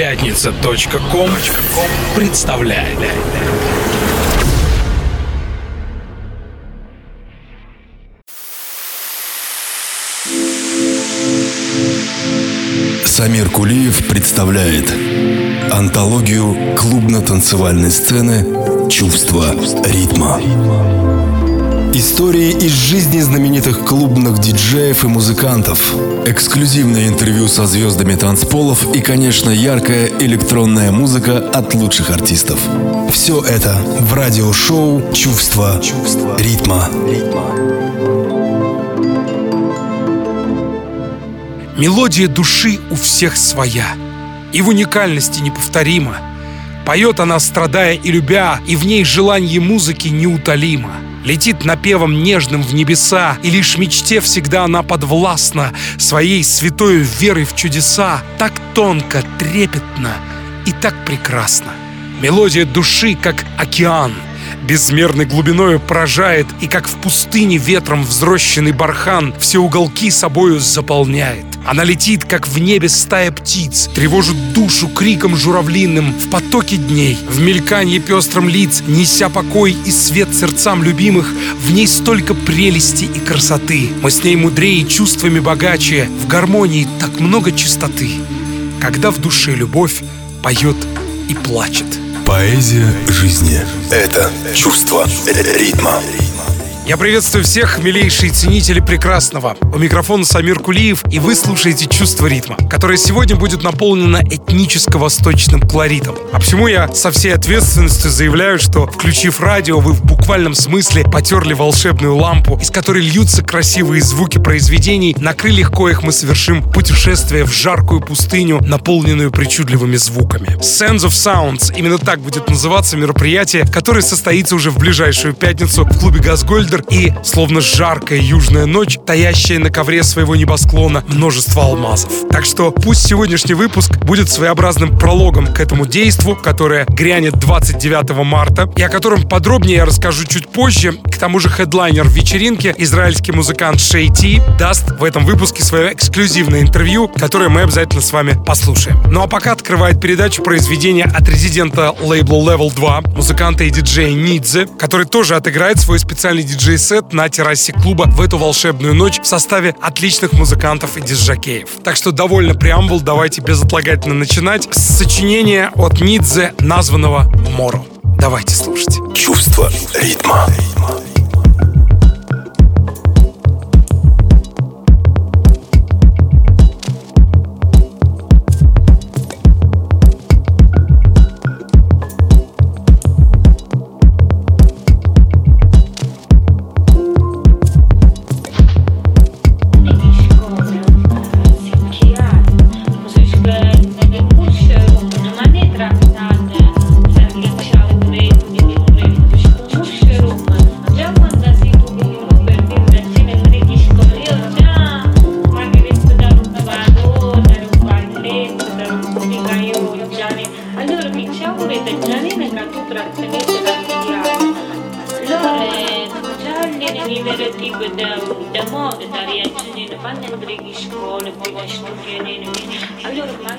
Пятница.ком представляет. Самир Кулиев представляет антологию клубно-танцевальной сцены «Чувство ритма». Истории из жизни знаменитых клубных диджеев и музыкантов. Эксклюзивное интервью со звездами танцполов и, конечно, яркая электронная музыка от лучших артистов. Все это в радиошоу «Чувство, ритма». Мелодия души у всех своя И в уникальности неповторима Поет она, страдая и любя И в ней желание музыки неутолимо Летит напевом нежным в небеса, И лишь мечте всегда она подвластна Своей святой верой в чудеса. Так тонко, трепетно и так прекрасно. Мелодия души, как океан — безмерной глубиною поражает И как в пустыне ветром взрощенный бархан Все уголки собою заполняет Она летит, как в небе стая птиц Тревожит душу криком журавлиным В потоке дней, в мельканье пестром лиц Неся покой и свет сердцам любимых В ней столько прелести и красоты. Мы с ней мудрее чувствами богаче В гармонии так много чистоты Когда в душе любовь поет и плачет. Поэзия жизни – это чувство ритма. Я приветствую всех, милейшие ценители прекрасного. У микрофона Самир Кулиев, и вы слушаете «Чувство ритма», которое сегодня будет наполнено этническо-восточным колоритом. А почему я со всей ответственностью заявляю, что, включив радио, вы в буквальном смысле потерли волшебную лампу, из которой льются красивые звуки произведений, на крыльях коих мы совершим путешествие в жаркую пустыню, наполненную причудливыми звуками. Sense of Sounds, именно так будет называться мероприятие, которое состоится уже в ближайшую пятницу в клубе «Газгольдер» и, словно жаркая южная ночь, таящая на ковре своего небосклона множество алмазов. Так что пусть сегодняшний выпуск будет своеобразным прологом к этому действу, которое грянет 29 марта, и о котором подробнее я расскажу чуть позже. К тому же хедлайнер вечеринки, израильский музыкант Шей Ти, даст в этом выпуске свое эксклюзивное интервью, которое мы обязательно с вами послушаем. Ну а пока открывает передачу произведение от резидента лейбла Level 2, музыканта и диджея Нидзе, который тоже отыграет свой специальный диджей диджей-сет на террасе клуба в эту волшебную ночь в составе отличных музыкантов и диджакеев. Так что довольно преамбул, давайте безотлагательно начинать с сочинения от Нидзе, названного «Моро». Давайте слушать. Чувство ритма. ритма.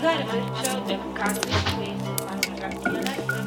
I got it, but it showed the concrete space. I.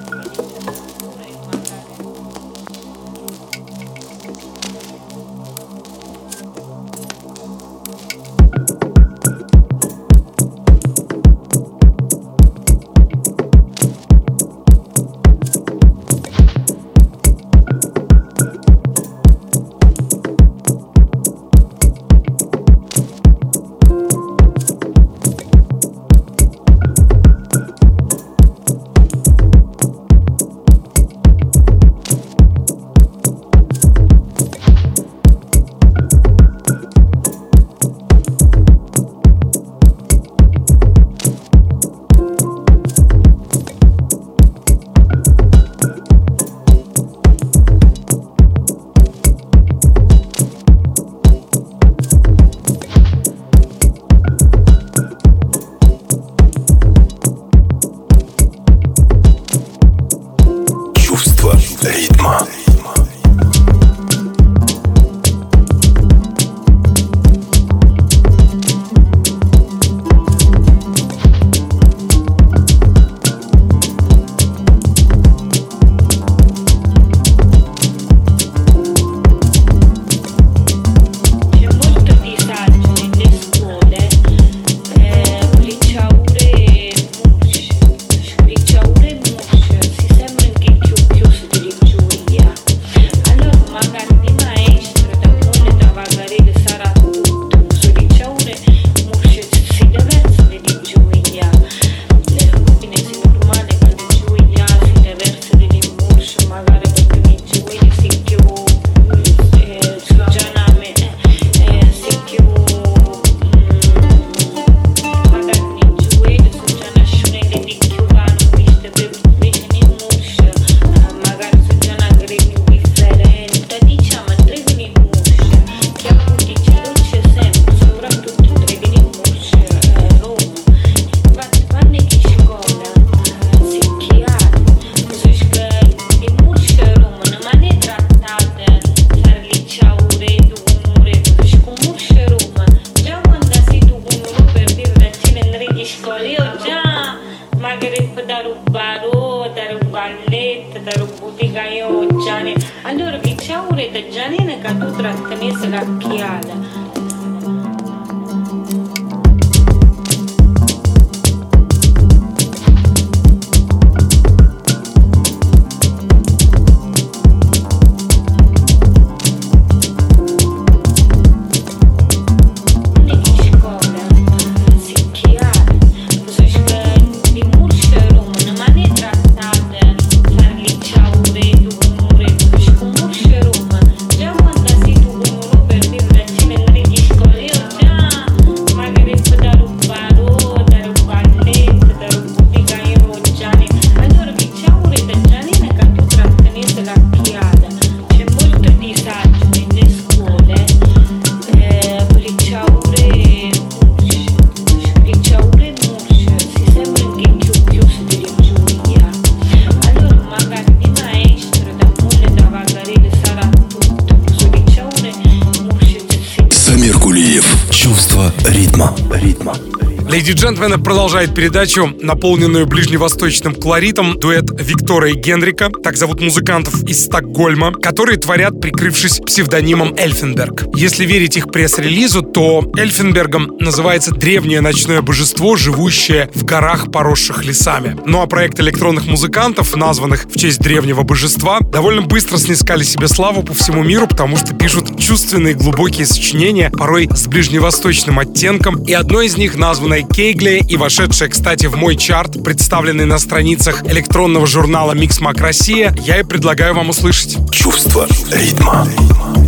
Джентльмены продолжает передачу, наполненную ближневосточным колоритом, дуэт Виктора и Генрика, так зовут музыкантов из Стокгольма, которые творят, прикрывшись псевдонимом Эльфенберг. Если верить их пресс-релизу, то Эльфенбергом называется древнее ночное божество, живущее в горах, поросших лесами. Ну а проект электронных музыкантов, названных в честь древнего божества, довольно быстро снискали себе славу по всему миру, потому что пишут чувственные глубокие сочинения, порой с ближневосточным оттенком, и одно из них, названное Кейгли и вошедшая, кстати, в мой чарт, представленный на страницах электронного журнала Mix Mac Россия, я и предлагаю вам услышать. Чувство ритма. ритма.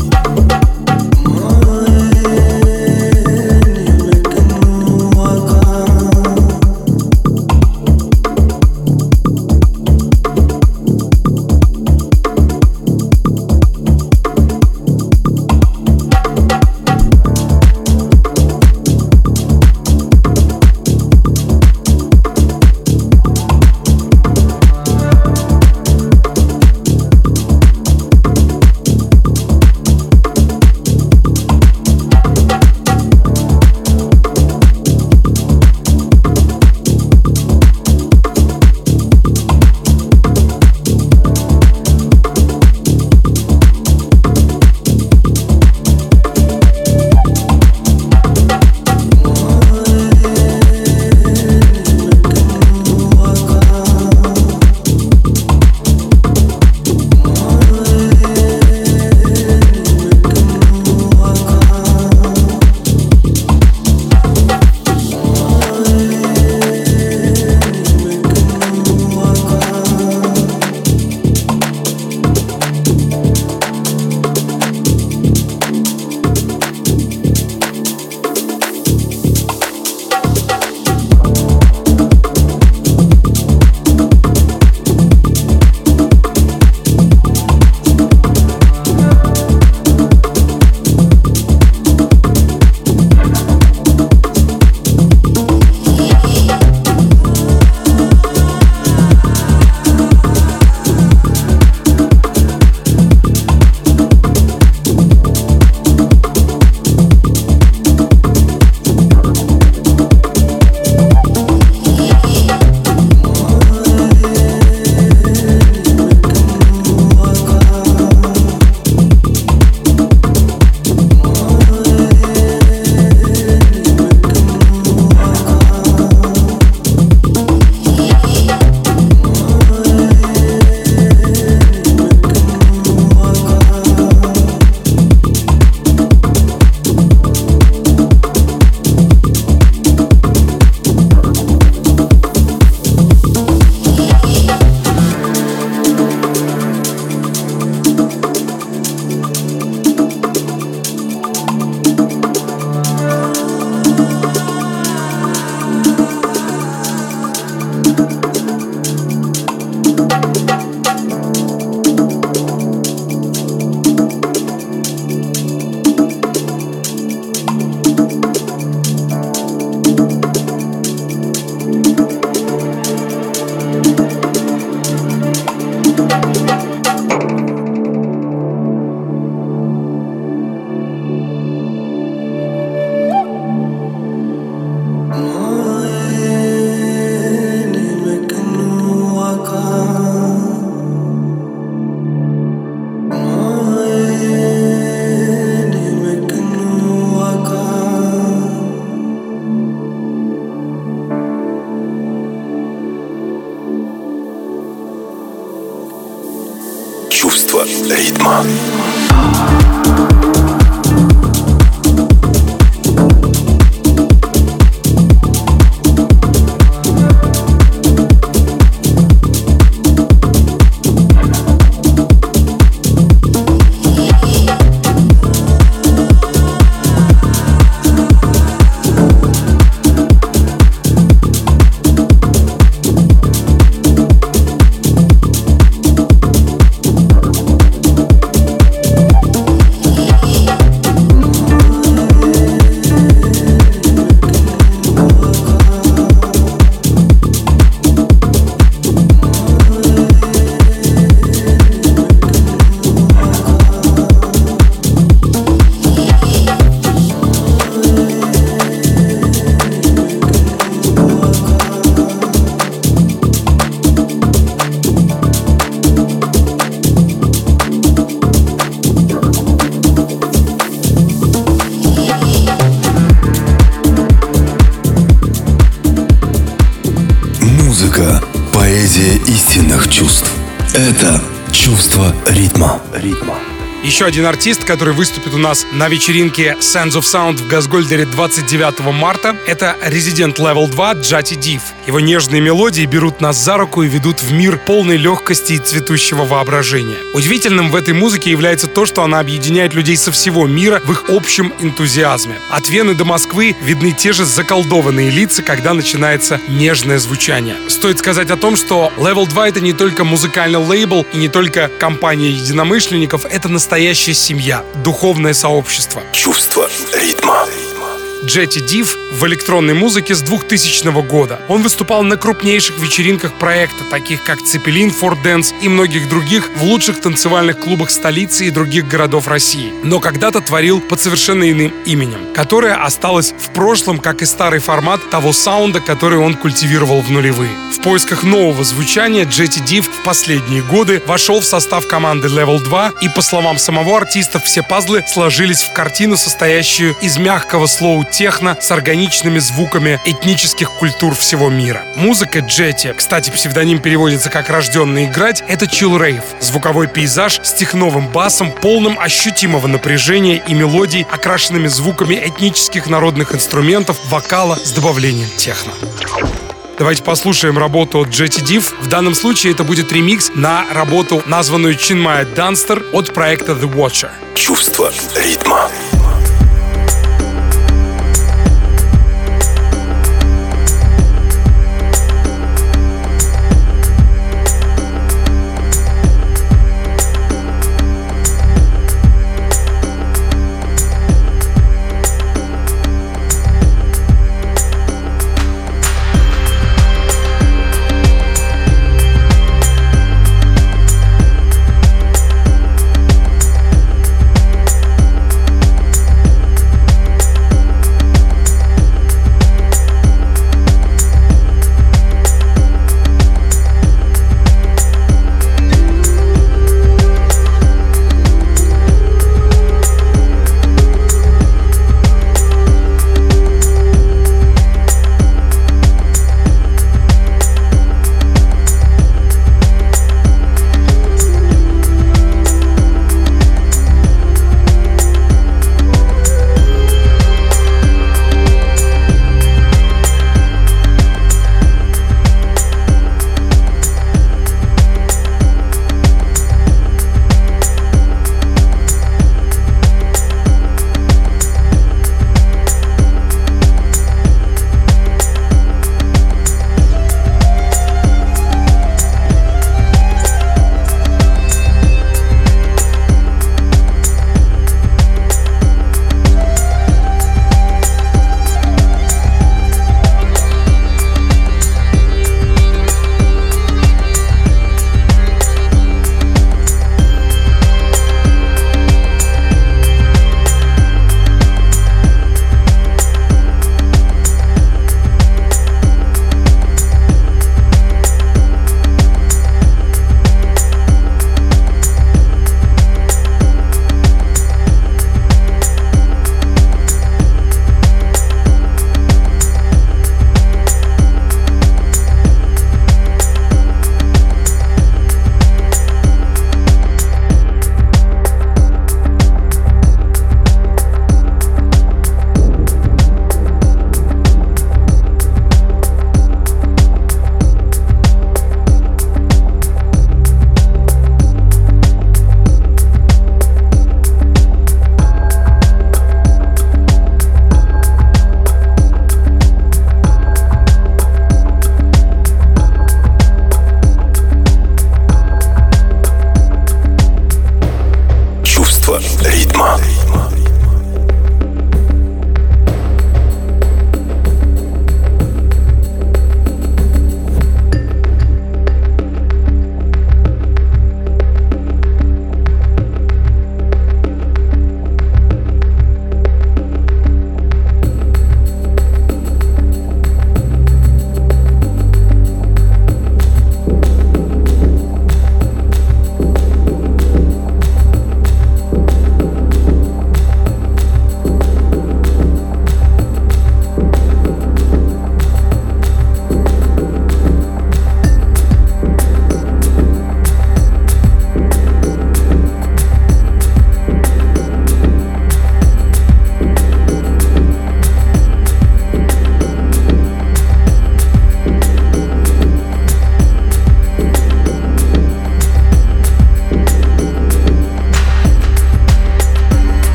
Один артист, который выступит у нас на вечеринке Sands of Sound в Газгольдере 29 марта, это резидент Level 2 Джати Див. Его нежные мелодии берут нас за руку и ведут в мир полной легкости и цветущего воображения. Удивительным в этой музыке является то, что она объединяет людей со всего мира в их общем энтузиазме. От Вены до Москвы видны те же заколдованные лица, когда начинается нежное звучание. Стоит сказать о том, что Level 2 это не только музыкальный лейбл и не только компания единомышленников, это настоящая семья, духовное сообщество. Чувство ритма. Джетти Див в электронной музыке с 2000 года. Он выступал на крупнейших вечеринках проекта, таких как Цепелин, Fort Dance и многих других в лучших танцевальных клубах столицы и других городов России. Но когда-то творил под совершенно иным именем, которое осталось в прошлом, как и старый формат того саунда, который он культивировал в нулевые. В поисках нового звучания Джетти Див в последние годы вошел в состав команды Level 2 и, по словам самого артиста, все пазлы сложились в картину, состоящую из мягкого slow техно с органичными звуками этнических культур всего мира. Музыка Джетти, кстати, псевдоним переводится как «рожденный играть», это chill rave, звуковой пейзаж с техновым басом, полным ощутимого напряжения и мелодий, окрашенными звуками этнических народных инструментов, вокала с добавлением техно. Давайте послушаем работу от Jetty Div. В данном случае это будет ремикс на работу, названную Чинмая Данстер от проекта The Watcher. Чувство ритма. звучать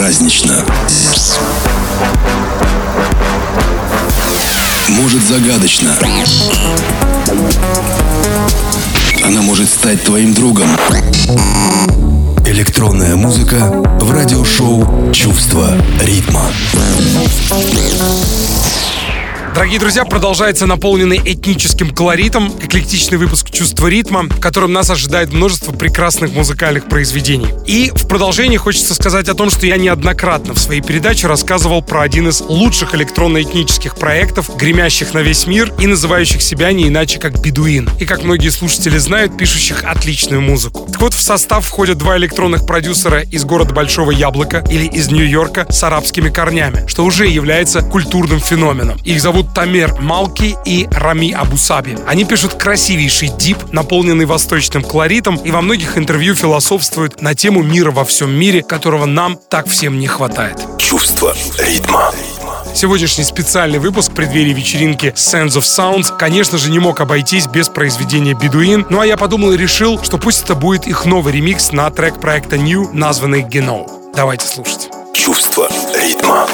празднично. Может загадочно. Она может стать твоим другом. Электронная музыка в радиошоу «Чувство ритма». Дорогие друзья, продолжается наполненный этническим колоритом эклектичный выпуск «Чувство ритма», в котором нас ожидает множество прекрасных музыкальных произведений. И в продолжении хочется сказать о том, что я неоднократно в своей передаче рассказывал про один из лучших электронно-этнических проектов, гремящих на весь мир и называющих себя не иначе как «Бедуин». И, как многие слушатели знают, пишущих отличную музыку. Так вот, в состав входят два электронных продюсера из города Большого Яблока или из Нью-Йорка с арабскими корнями, что уже является культурным феноменом. Их зовут Тамер Малки и Рами Абусаби. Они пишут красивейший дип, наполненный восточным колоритом, и во многих интервью философствуют на тему мира во всем мире, которого нам так всем не хватает. Чувство ритма. Сегодняшний специальный выпуск в преддверии вечеринки Sands of Sounds, конечно же, не мог обойтись без произведения Бедуин, ну а я подумал и решил, что пусть это будет их новый ремикс на трек проекта New, названный Genau. Давайте слушать. Чувство ритма.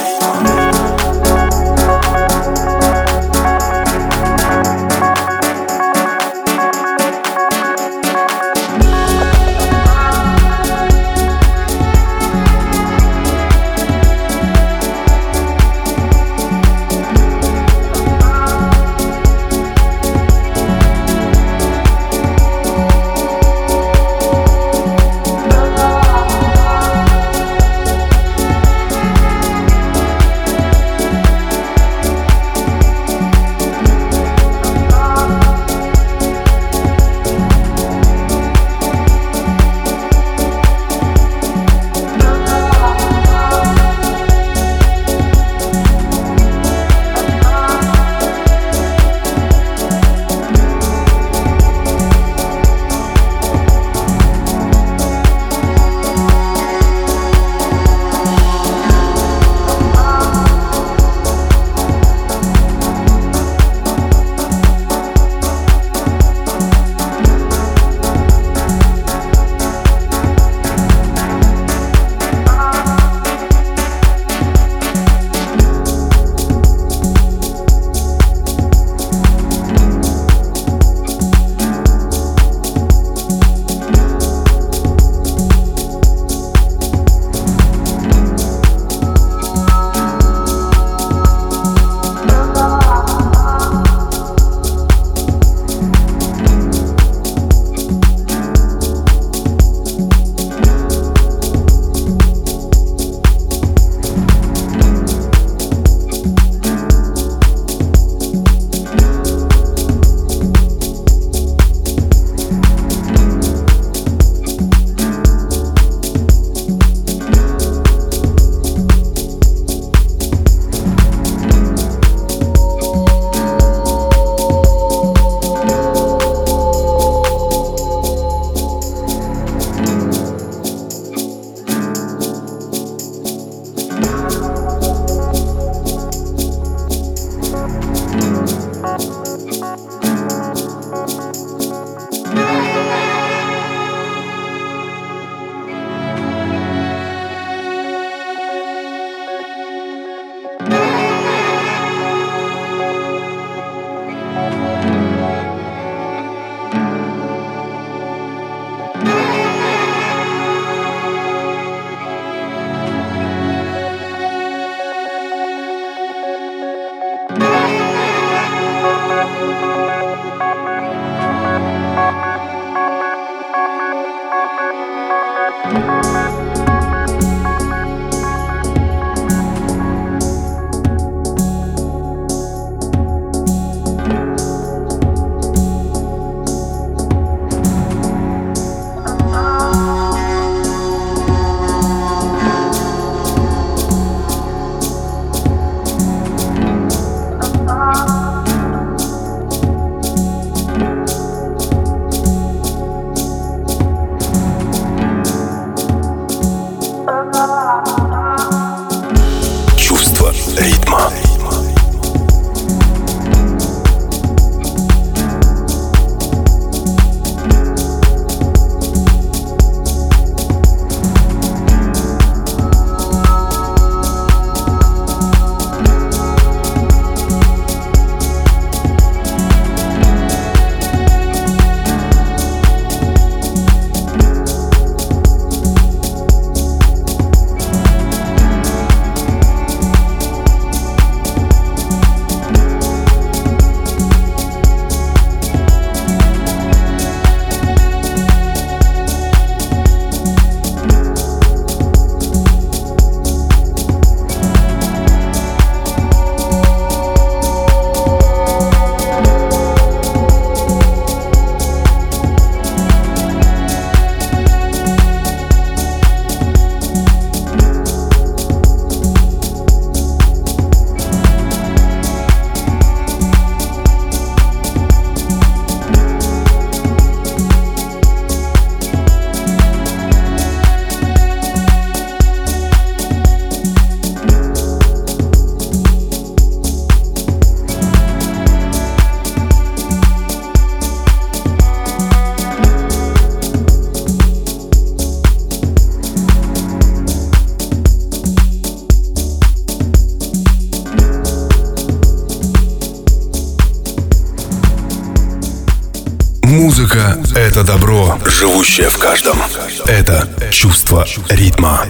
Музыка — это добро, живущее в каждом. Это чувство ритма.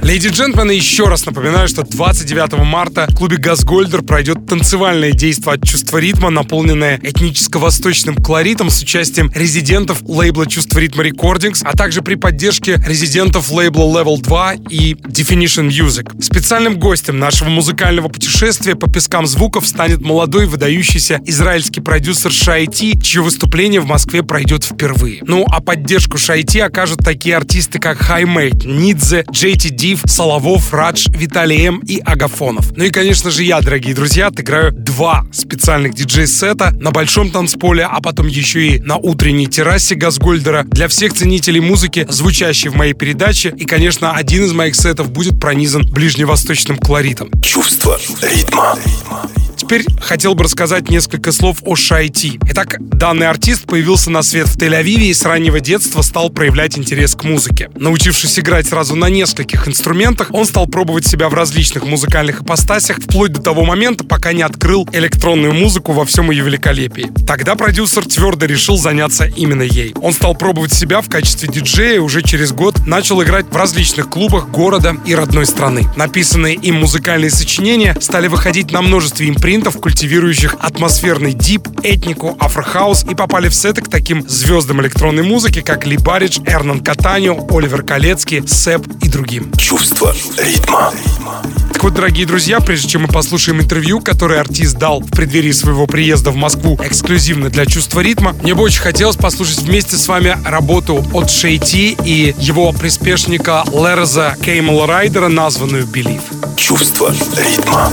Леди и джентльмены, еще раз напоминаю, что 29 марта в клубе «Газгольдер» пройдет танцевальное действо от чувства ритма, наполненное этническо-восточным колоритом с участием резидентов лейбла «Чувство ритма Recordings», а также при поддержке резидентов лейбла Level 2 и Definition Music. Специальным гостем нашего музыкального путешествия по пескам звуков станет молодой выдающийся израильский продюсер Шайти, чье выступление в Москве пройдет впервые. Ну, а поддержку Шайти окажут такие артисты, как Хаймейт, Нидзе, JT Див, Соловов, Радж, Виталий М и Агафонов. Ну и, конечно же, я, дорогие друзья, отыграю два специальных диджей-сета на большом танцполе, а потом еще и на утренней террасе Газгольдера для всех ценителей музыки, звучащей в моей передаче. И, конечно, один из моих сетов будет пронизан ближневосточным колоритом. Чувство ритма. Теперь хотел бы рассказать несколько слов о Шайти. Итак, данный артист появился на свет в Тель-Авиве и с раннего детства стал проявлять интерес к музыке. Научившись играть сразу на нескольких инструментах, он стал пробовать себя в различных музыкальных ипостасях, вплоть до того момента, пока не открыл электронную музыку во всем ее великолепии. Тогда продюсер твердо решил заняться именно ей. Он стал пробовать себя в качестве диджея и уже через год начал играть в различных клубах города и родной страны. Написанные им музыкальные сочинения стали выходить на множестве импринтов музыкантов, культивирующих атмосферный дип, этнику, афрохаус и попали в сеты к таким звездам электронной музыки, как Ли Барридж, Эрнан Катанио, Оливер Калецкий, Сэп и другим. Чувство ритма. Так вот, дорогие друзья, прежде чем мы послушаем интервью, которое артист дал в преддверии своего приезда в Москву эксклюзивно для чувства ритма, мне бы очень хотелось послушать вместе с вами работу от Шейти и его приспешника Лерза Кеймела Райдера, названную «Believe». Чувство ритма.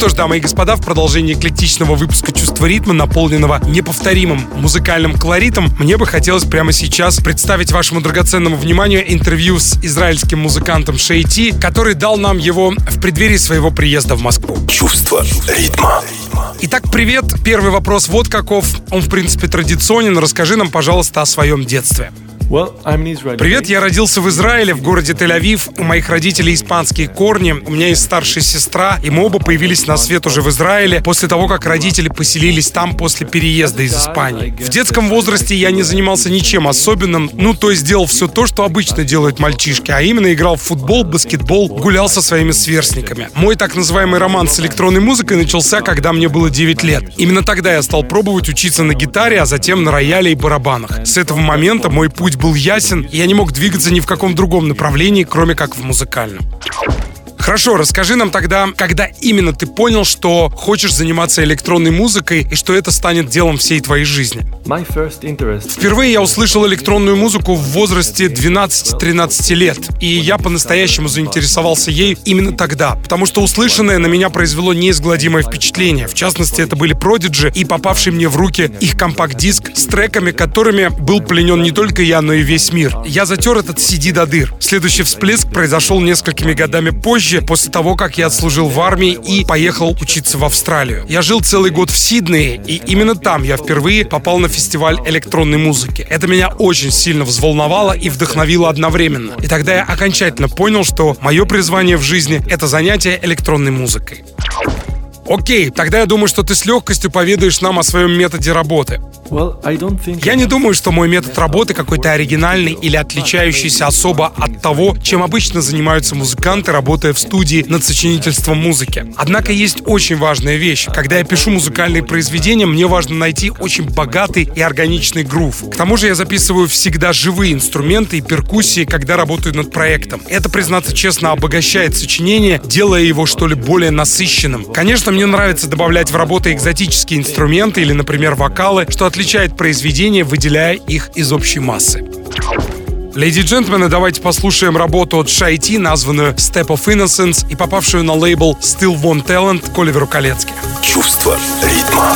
Что ж, дамы и господа, в продолжении эклектичного выпуска «Чувство ритма», наполненного неповторимым музыкальным колоритом, мне бы хотелось прямо сейчас представить вашему драгоценному вниманию интервью с израильским музыкантом Шейти, который дал нам его в преддверии своего приезда в Москву. Чувство ритма. Итак, привет. Первый вопрос вот каков. Он, в принципе, традиционен. Расскажи нам, пожалуйста, о своем детстве. Привет, я родился в Израиле, в городе Тель-Авив. У моих родителей испанские корни. У меня есть старшая сестра, и мы оба появились на свет уже в Израиле после того, как родители поселились там после переезда из Испании. В детском возрасте я не занимался ничем особенным, ну, то есть делал все то, что обычно делают мальчишки, а именно играл в футбол, баскетбол, гулял со своими сверстниками. Мой так называемый роман с электронной музыкой начался, когда мне было 9 лет. Именно тогда я стал пробовать учиться на гитаре, а затем на рояле и барабанах. С этого момента мой путь был ясен, и я не мог двигаться ни в каком другом направлении, кроме как в музыкальном. Хорошо, расскажи нам тогда, когда именно ты понял, что хочешь заниматься электронной музыкой и что это станет делом всей твоей жизни. Впервые я услышал электронную музыку в возрасте 12-13 лет, и я по-настоящему заинтересовался ей именно тогда, потому что услышанное на меня произвело неизгладимое впечатление. В частности, это были Продиджи и попавший мне в руки их компакт-диск с треками, которыми был пленен не только я, но и весь мир. Я затер этот CD до дыр. Следующий всплеск произошел несколькими годами позже, после того, как я отслужил в армии и поехал учиться в Австралию. Я жил целый год в Сиднее, и именно там я впервые попал на фестиваль электронной музыки. Это меня очень сильно взволновало и вдохновило одновременно. И тогда я окончательно понял, что мое призвание в жизни — это занятие электронной музыкой. Окей, тогда я думаю, что ты с легкостью поведаешь нам о своем методе работы. Я не думаю, что мой метод работы какой-то оригинальный или отличающийся особо от того, чем обычно занимаются музыканты, работая в студии над сочинительством музыки. Однако есть очень важная вещь. Когда я пишу музыкальные произведения, мне важно найти очень богатый и органичный грув. К тому же я записываю всегда живые инструменты и перкуссии, когда работаю над проектом. Это, признаться честно, обогащает сочинение, делая его, что ли, более насыщенным. Конечно, мне нравится добавлять в работы экзотические инструменты или, например, вокалы, что отличает произведения, выделяя их из общей массы. Леди и джентльмены, давайте послушаем работу от Шайти, названную Step of Innocence и попавшую на лейбл Still One Talent к Оливеру Колецки. Чувство ритма.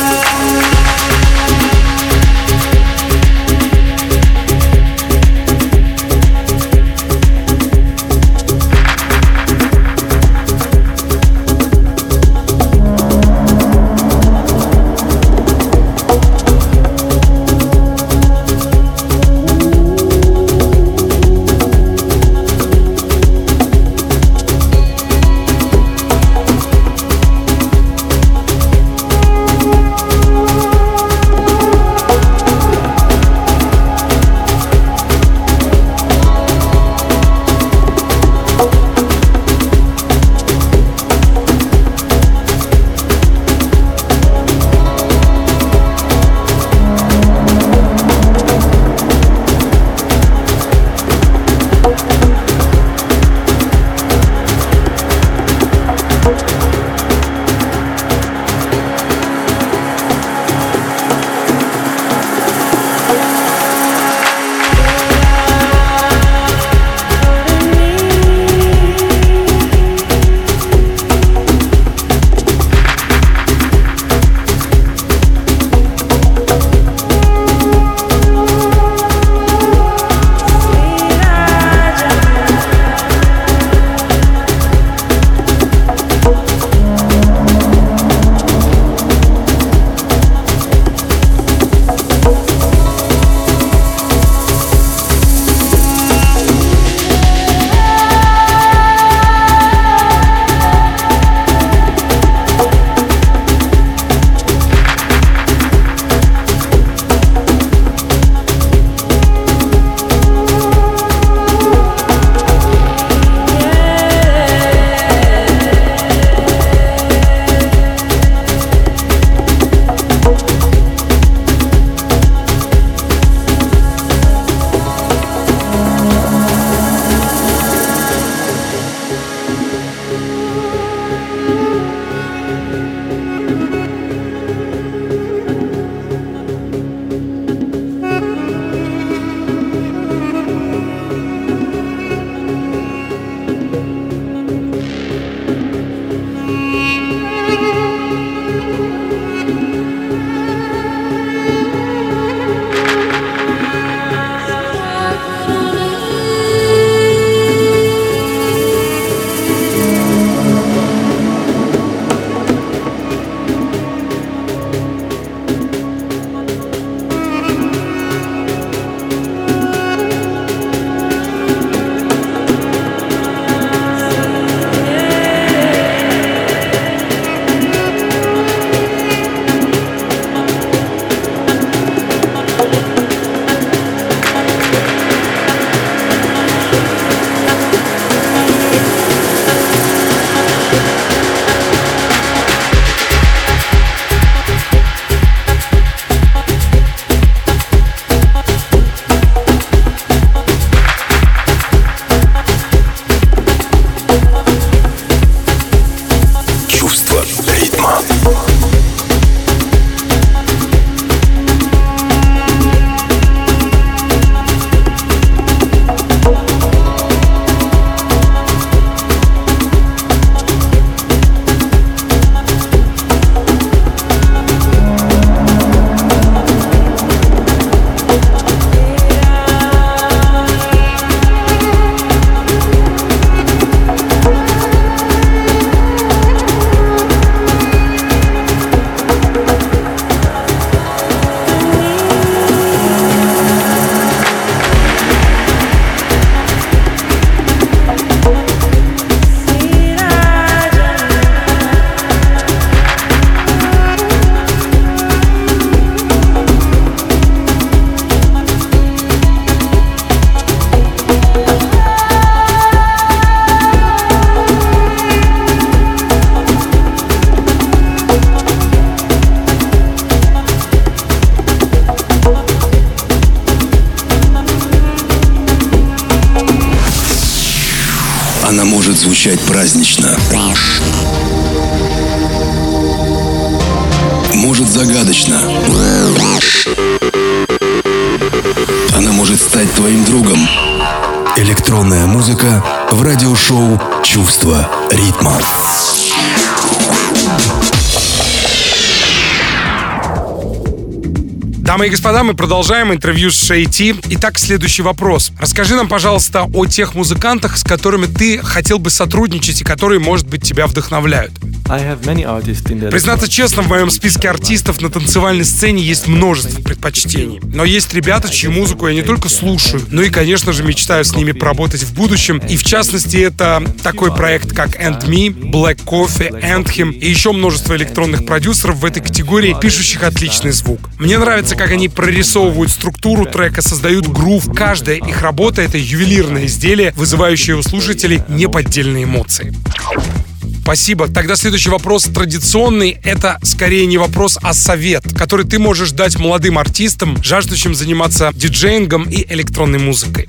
Празднично. Дамы и господа, мы продолжаем интервью с Шейти. Итак, следующий вопрос. Расскажи нам, пожалуйста, о тех музыкантах, с которыми ты хотел бы сотрудничать и которые, может быть, тебя вдохновляют. Признаться честно, в моем списке артистов на танцевальной сцене есть множество предпочтений. Но есть ребята, чью музыку я не только слушаю, но и, конечно же, мечтаю с ними поработать в будущем. И в частности, это такой проект, как And Me, Black Coffee, Anthem и еще множество электронных продюсеров в этой категории, пишущих отличный звук. Мне нравится, как они прорисовывают структуру трека, создают грув. Каждая их работа — это ювелирное изделие, вызывающее у слушателей неподдельные эмоции. Спасибо. Тогда следующий вопрос традиционный. Это скорее не вопрос, а совет, который ты можешь дать молодым артистам, жаждущим заниматься диджеингом и электронной музыкой.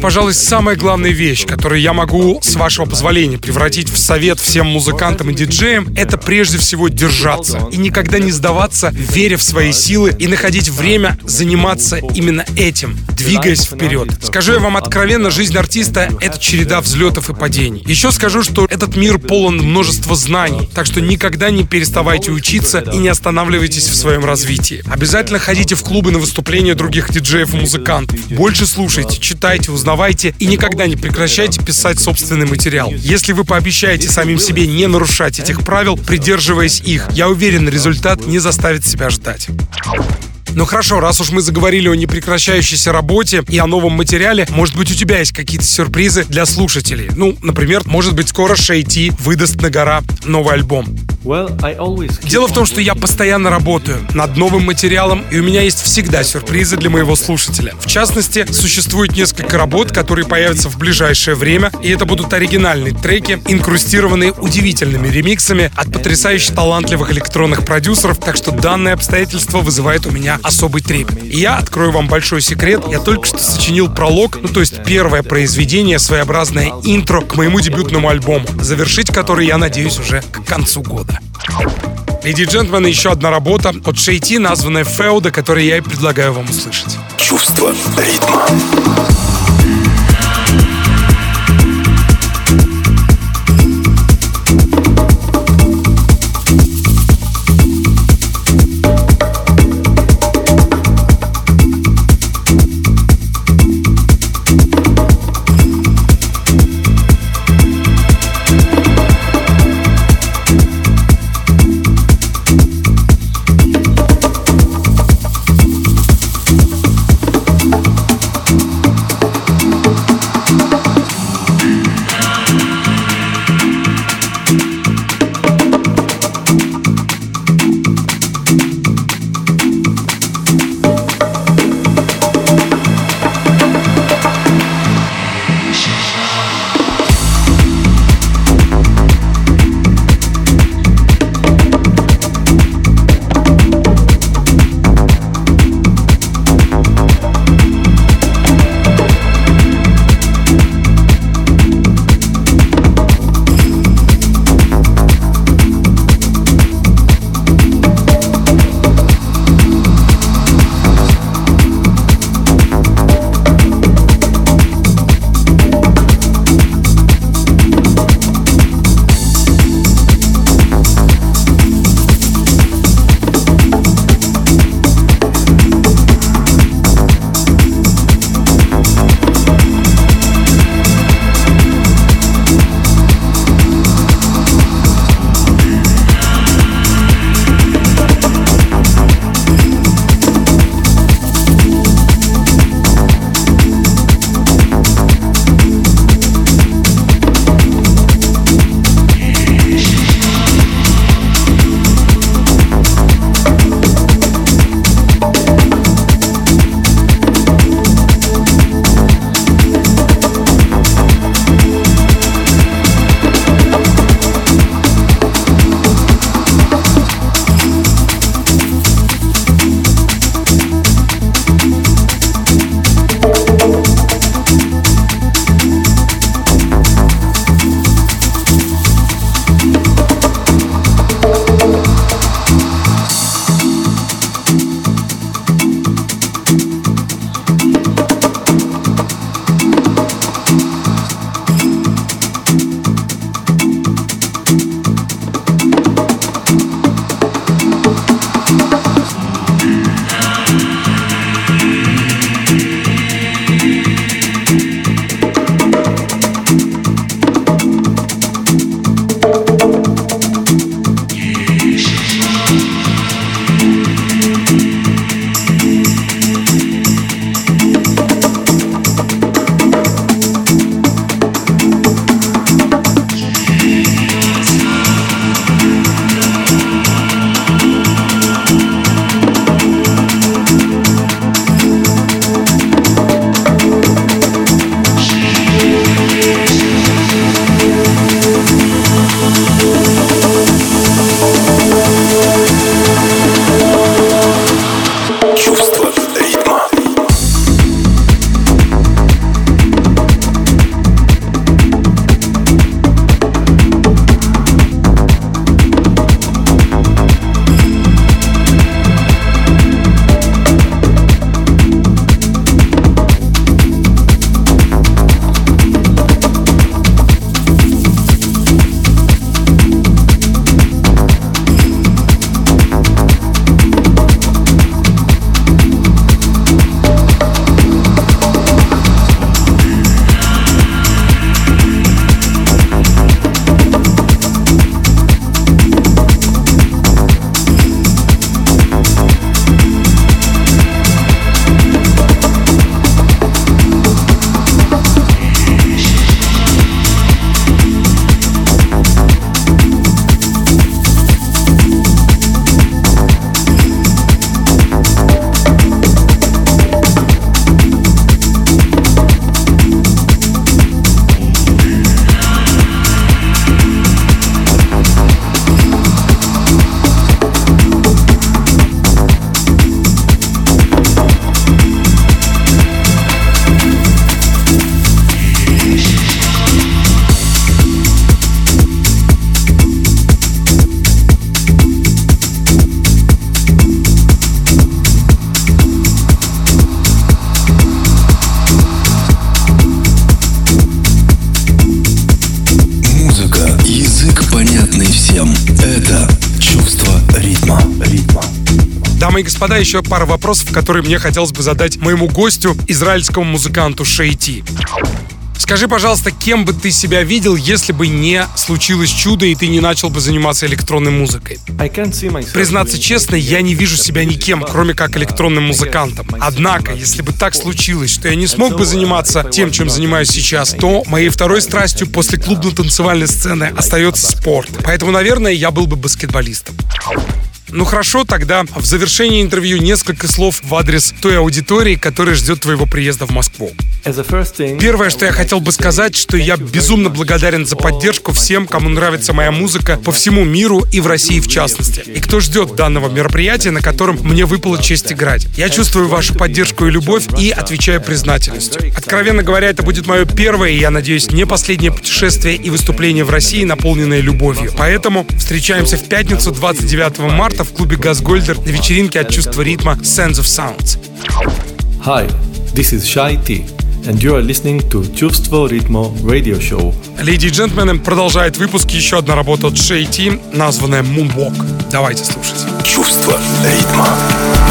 Пожалуй, самая главная вещь, которую я могу, с вашего позволения, превратить в совет всем музыкантам и диджеям, это прежде всего держаться и никогда не сдаваться, веря в свои силы и находить время заниматься именно этим, двигаясь вперед. Скажу я вам откровенно, жизнь артиста — это череда взлетов и падений. Еще скажу, что этот мир полон множества знаний, так что никогда не переставайте учиться и не останавливайтесь в своем развитии. Обязательно ходите в клубы на выступления других диджеев и музыкантов. Больше слушайте, читайте, узнавайте и никогда не прекращайте писать собственный материал. Если вы пообещаете самим себе не нарушать этих правил, придерживаясь их, я уверен, результат не заставит себя ждать. Ну хорошо, раз уж мы заговорили о непрекращающейся работе и о новом материале, может быть, у тебя есть какие-то сюрпризы для слушателей? Ну, например, может быть, скоро Шейти выдаст на гора новый альбом. Дело в том, что я постоянно работаю над новым материалом, и у меня есть всегда сюрпризы для моего слушателя. В частности, существует несколько работ, которые появятся в ближайшее время, и это будут оригинальные треки, инкрустированные удивительными ремиксами от потрясающе талантливых электронных продюсеров, так что данное обстоятельство вызывает у меня особый трепет. И я открою вам большой секрет, я только что сочинил пролог, ну то есть первое произведение, своеобразное интро к моему дебютному альбому, завершить который, я надеюсь, уже к концу года. Леди и джентльмены, еще одна работа от Шейти, названная Феуда, которую я и предлагаю вам услышать. Чувство ритма. Господа, еще пара вопросов, которые мне хотелось бы задать моему гостю, израильскому музыканту Шейти. Скажи, пожалуйста, кем бы ты себя видел, если бы не случилось чудо, и ты не начал бы заниматься электронной музыкой? Признаться честно, я не вижу себя никем, кроме как электронным музыкантом. Однако, если бы так случилось, что я не смог бы заниматься тем, чем занимаюсь сейчас, то моей второй страстью после клубно-танцевальной сцены остается спорт. Поэтому, наверное, я был бы баскетболистом. Ну хорошо, тогда в завершении интервью несколько слов в адрес той аудитории, которая ждет твоего приезда в Москву. Первое, что я хотел бы сказать, что я безумно благодарен за поддержку всем, кому нравится моя музыка по всему миру и в России в частности. И кто ждет данного мероприятия, на котором мне выпала честь играть. Я чувствую вашу поддержку и любовь и отвечаю признательностью. Откровенно говоря, это будет мое первое и, я надеюсь, не последнее путешествие и выступление в России, наполненное любовью. Поэтому встречаемся в пятницу 29 марта в клубе Газгольдер на вечеринке от чувства ритма Sense of Sounds. Hi, this is Shai T. And you are listening to Чувство ритма Radio Show. Леди и джентльмены, продолжает выпуск еще одна работа от Шей Ти, названная Moonwalk. Давайте слушать. Чувство ритма. ритма.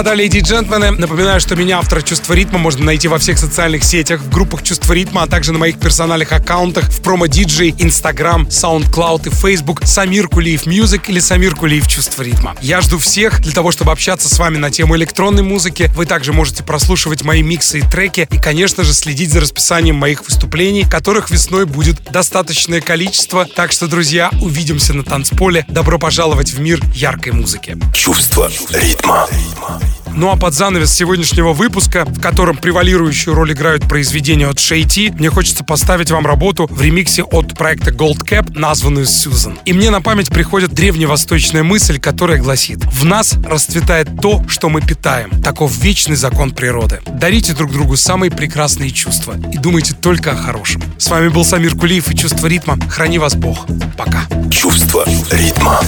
Господа, леди и джентльмены, напоминаю, что меня, автора «Чувство ритма», можно найти во всех социальных сетях, в группах «Чувство ритма», а также на моих персональных аккаунтах в промо-диджей, Instagram, SoundCloud и Facebook Самир Кулиев Music или Самир Кулиев «Чувство ритма». Я жду всех для того, чтобы общаться с вами на тему электронной музыки. Вы также можете прослушивать мои миксы и треки и, конечно же, следить за расписанием моих выступлений, которых весной будет достаточное количество. Так что, друзья, увидимся на танцполе. Добро пожаловать в мир яркой музыки. Чувство ритма. Ну а под занавес сегодняшнего выпуска, в котором превалирующую роль играют произведения от Шейти, мне хочется поставить вам работу в ремиксе от проекта Gold Cap, названную Сьюзан. И мне на память приходит древневосточная мысль, которая гласит «В нас расцветает то, что мы питаем. Таков вечный закон природы. Дарите друг другу самые прекрасные чувства и думайте только о хорошем». С вами был Самир Кулиев и «Чувство ритма». Храни вас Бог. Пока. Чувство ритма.